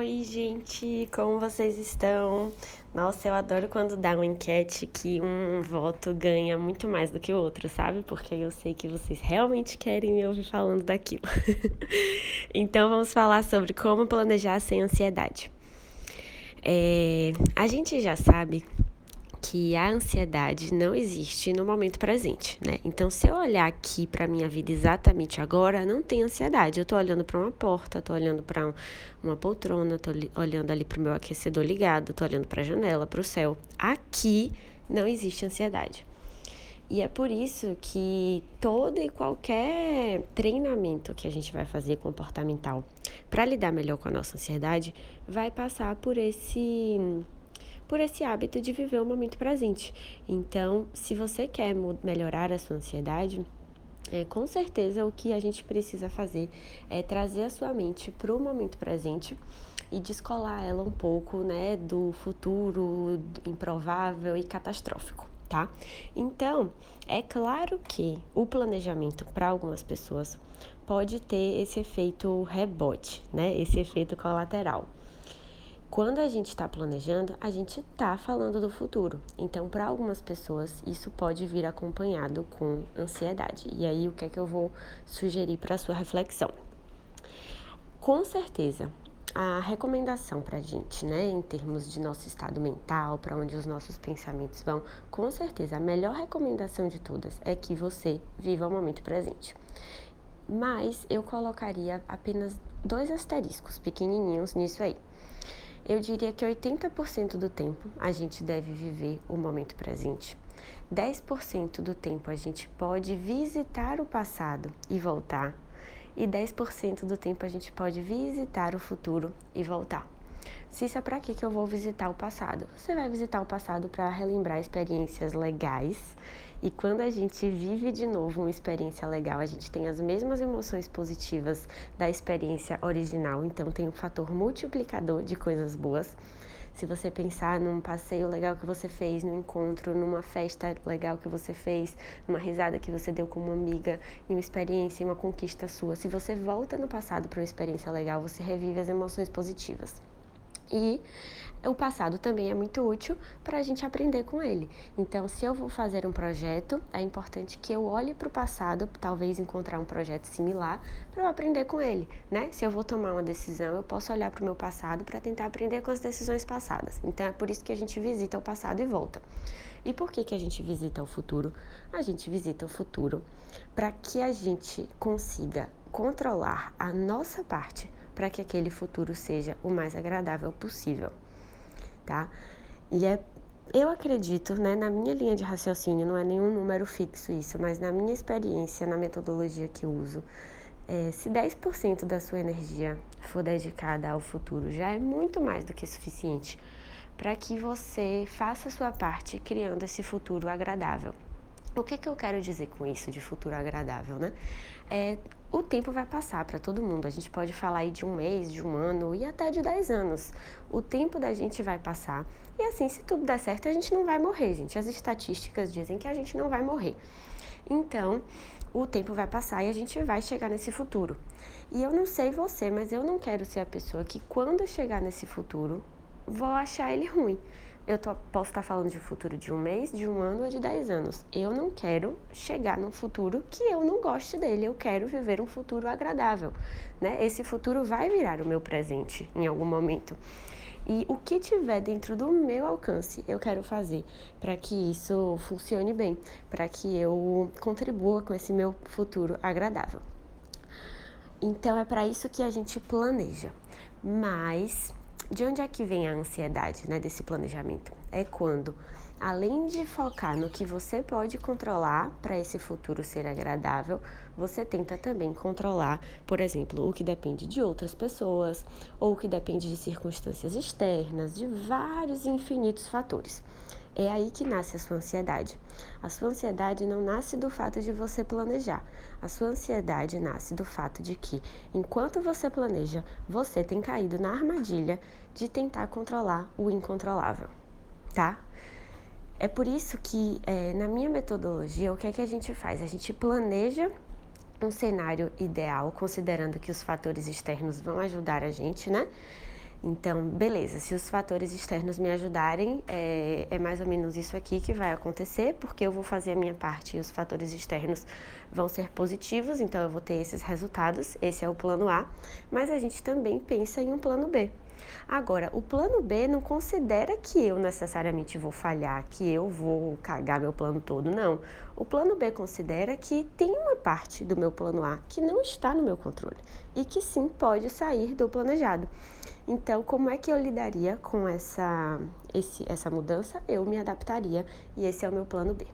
Oi, gente, como vocês estão? Nossa, eu adoro quando dá uma enquete que um voto ganha muito mais do que o outro, sabe? Porque eu sei que vocês realmente querem me ouvir falando daquilo. então, vamos falar sobre como planejar sem ansiedade. É, a gente já sabe que a ansiedade não existe no momento presente, né? Então, se eu olhar aqui para minha vida exatamente agora, não tem ansiedade. Eu tô olhando para uma porta, tô olhando para um, uma poltrona, tô olhando ali pro meu aquecedor ligado, tô olhando para a janela, para o céu. Aqui não existe ansiedade. E é por isso que todo e qualquer treinamento que a gente vai fazer comportamental para lidar melhor com a nossa ansiedade vai passar por esse por esse hábito de viver o momento presente. Então, se você quer melhorar a sua ansiedade, é, com certeza o que a gente precisa fazer é trazer a sua mente para o momento presente e descolar ela um pouco, né, do futuro improvável e catastrófico, tá? Então, é claro que o planejamento para algumas pessoas pode ter esse efeito rebote, né, esse efeito colateral. Quando a gente está planejando, a gente está falando do futuro. Então, para algumas pessoas, isso pode vir acompanhado com ansiedade. E aí, o que é que eu vou sugerir para sua reflexão? Com certeza, a recomendação para a gente, né, em termos de nosso estado mental, para onde os nossos pensamentos vão, com certeza, a melhor recomendação de todas é que você viva o momento presente. Mas eu colocaria apenas dois asteriscos pequenininhos nisso aí. Eu diria que 80% do tempo a gente deve viver o momento presente. 10% do tempo a gente pode visitar o passado e voltar. E 10% do tempo a gente pode visitar o futuro e voltar. Cissa, para que, que eu vou visitar o passado? Você vai visitar o passado para relembrar experiências legais e quando a gente vive de novo uma experiência legal, a gente tem as mesmas emoções positivas da experiência original, então tem um fator multiplicador de coisas boas. Se você pensar num passeio legal que você fez, num encontro, numa festa legal que você fez, numa risada que você deu com uma amiga, em uma experiência, em uma conquista sua, se você volta no passado para uma experiência legal, você revive as emoções positivas. E o passado também é muito útil para a gente aprender com ele. Então, se eu vou fazer um projeto, é importante que eu olhe para o passado, talvez encontrar um projeto similar, para eu aprender com ele, né? Se eu vou tomar uma decisão, eu posso olhar para o meu passado para tentar aprender com as decisões passadas. Então, é por isso que a gente visita o passado e volta. E por que, que a gente visita o futuro? A gente visita o futuro para que a gente consiga controlar a nossa parte para que aquele futuro seja o mais agradável possível tá? E é, eu acredito, né, na minha linha de raciocínio, não é nenhum número fixo isso, mas na minha experiência, na metodologia que uso, é, se 10% da sua energia for dedicada ao futuro, já é muito mais do que suficiente para que você faça a sua parte criando esse futuro agradável. O que, que eu quero dizer com isso de futuro agradável, né? É, o tempo vai passar para todo mundo. A gente pode falar aí de um mês, de um ano e até de dez anos. O tempo da gente vai passar. E assim, se tudo der certo, a gente não vai morrer, gente. As estatísticas dizem que a gente não vai morrer. Então, o tempo vai passar e a gente vai chegar nesse futuro. E eu não sei você, mas eu não quero ser a pessoa que, quando chegar nesse futuro, vou achar ele ruim eu tô, posso estar falando de futuro de um mês, de um ano ou de dez anos. Eu não quero chegar num futuro que eu não goste dele. Eu quero viver um futuro agradável. Né? Esse futuro vai virar o meu presente em algum momento. E o que tiver dentro do meu alcance, eu quero fazer para que isso funcione bem, para que eu contribua com esse meu futuro agradável. Então é para isso que a gente planeja. Mas de onde é que vem a ansiedade né, desse planejamento? É quando, além de focar no que você pode controlar para esse futuro ser agradável, você tenta também controlar, por exemplo, o que depende de outras pessoas ou o que depende de circunstâncias externas, de vários infinitos fatores. É aí que nasce a sua ansiedade. A sua ansiedade não nasce do fato de você planejar. A sua ansiedade nasce do fato de que, enquanto você planeja, você tem caído na armadilha de tentar controlar o incontrolável, tá? É por isso que, é, na minha metodologia, o que é que a gente faz? A gente planeja um cenário ideal, considerando que os fatores externos vão ajudar a gente, né? Então, beleza, se os fatores externos me ajudarem, é, é, mais ou menos isso aqui que vai acontecer, porque eu vou fazer a minha parte e os fatores externos vão ser positivos, então eu vou ter esses resultados, esse é o plano A, mas a gente também pensa em um plano B. Agora, o plano B não considera que eu necessariamente vou falhar, que eu vou cagar meu plano todo, não. O plano B considera que tem uma parte do meu plano A que não está no meu controle e que sim pode sair do planejado. Então, como é que eu lidaria com essa, esse, essa mudança? Eu me adaptaria e esse é o meu plano B,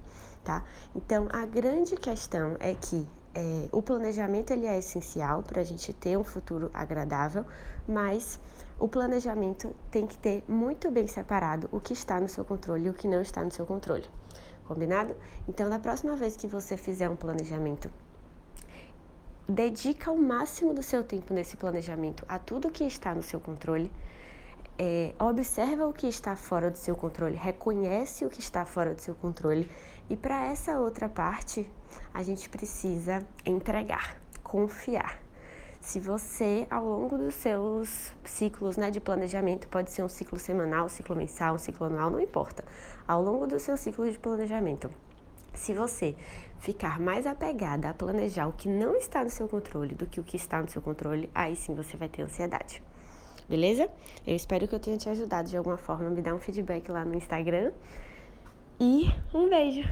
tá? Então, a grande questão é que é, o planejamento ele é essencial para a gente ter um futuro agradável, mas o planejamento tem que ter muito bem separado o que está no seu controle e o que não está no seu controle. Combinado? Então, da próxima vez que você fizer um planejamento, dedica o máximo do seu tempo nesse planejamento a tudo que está no seu controle. É, observa o que está fora do seu controle, reconhece o que está fora do seu controle e para essa outra parte a gente precisa entregar, confiar. Se você, ao longo dos seus ciclos né, de planejamento, pode ser um ciclo semanal, um ciclo mensal, um ciclo anual, não importa. Ao longo do seu ciclo de planejamento, se você ficar mais apegada a planejar o que não está no seu controle do que o que está no seu controle, aí sim você vai ter ansiedade. Beleza? Eu espero que eu tenha te ajudado de alguma forma. Me dá um feedback lá no Instagram. E um beijo!